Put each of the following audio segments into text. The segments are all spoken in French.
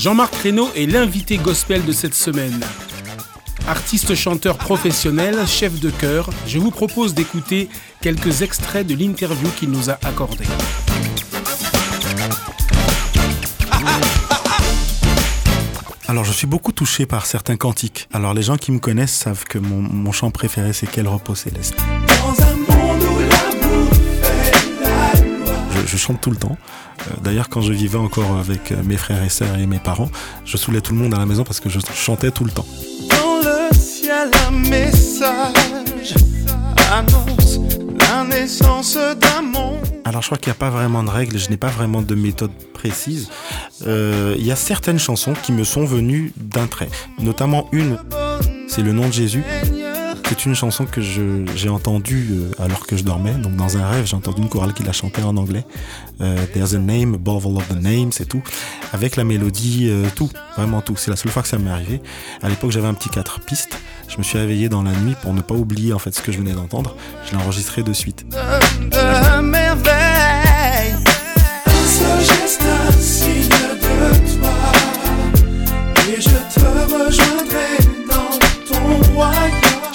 Jean-Marc Reynaud est l'invité gospel de cette semaine. Artiste chanteur professionnel, chef de chœur, je vous propose d'écouter quelques extraits de l'interview qu'il nous a accordée. Alors je suis beaucoup touché par certains cantiques. Alors les gens qui me connaissent savent que mon, chant préféré c'est Quel repos céleste. Je, je, chante tout le temps. Euh, d'ailleurs quand je vivais encore avec euh, mes frères et sœurs et mes parents, je saoulais tout le monde à la maison parce que je chantais tout le temps. Dans le ciel un message annonce la naissance d'un monde. Alors je crois qu'il n'y a pas vraiment de règles, je n'ai pas vraiment de méthode précise. Euh, il y a certaines chansons qui me sont venues d'un trait, notamment une, c'est le nom de Jésus. C'est une chanson que j'ai entendue euh, alors que je dormais. Donc dans un rêve, j'ai entendu une chorale qui la chantait en anglais. Euh, There's a name above all of the names, c'est tout. Avec la mélodie, euh, tout, vraiment tout. C'est la seule fois que ça m'est arrivé. À l'époque, j'avais un petit 4 pistes. Je me suis réveillé dans la nuit pour ne pas oublier en fait ce que je venais d'entendre. Je l'ai enregistré de suite.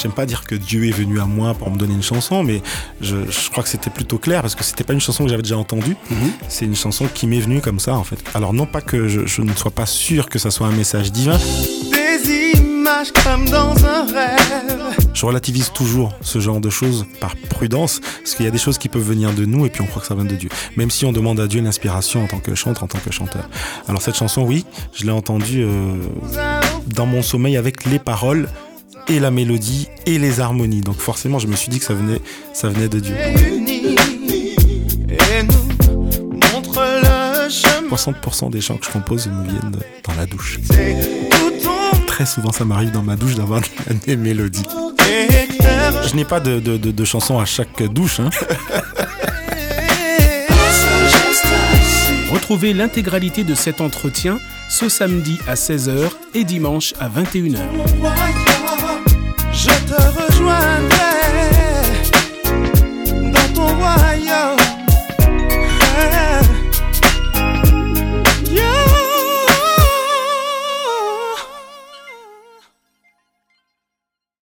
J'aime pas dire que Dieu est venu à moi pour me donner une chanson, mais je, je crois que c'était plutôt clair parce que c'était pas une chanson que j'avais déjà entendue. C'est une chanson qui m'est venue comme ça en fait. Alors non pas que je, je, ne sois pas sûr que ça soit un message divin. Des images comme dans un rêve. Je relativise toujours ce genre de choses par prudence, parce qu'il y a des choses qui peuvent venir de nous et puis on croit que ça vient de Dieu. Même si on demande à Dieu l'inspiration en tant que chanteur, en tant que chanteur. Alors cette chanson, oui, je l'ai entendue euh, dans mon sommeil avec les paroles et la mélodie et les harmonies. Donc forcément, je me suis dit que ça venait, ça venait de Dieu. Unis, et nous montre le chemin. 60% des chants que je compose me viennent dans la douche. Très souvent, ça m'arrive dans ma douche d'avoir des mélodies. Je n'ai pas de, de, de, chansons à chaque douche. Hein. Retrouvez l'intégralité de cet entretien ce samedi à 16h et dimanche à 21h. Mon royaume. Je te rejoins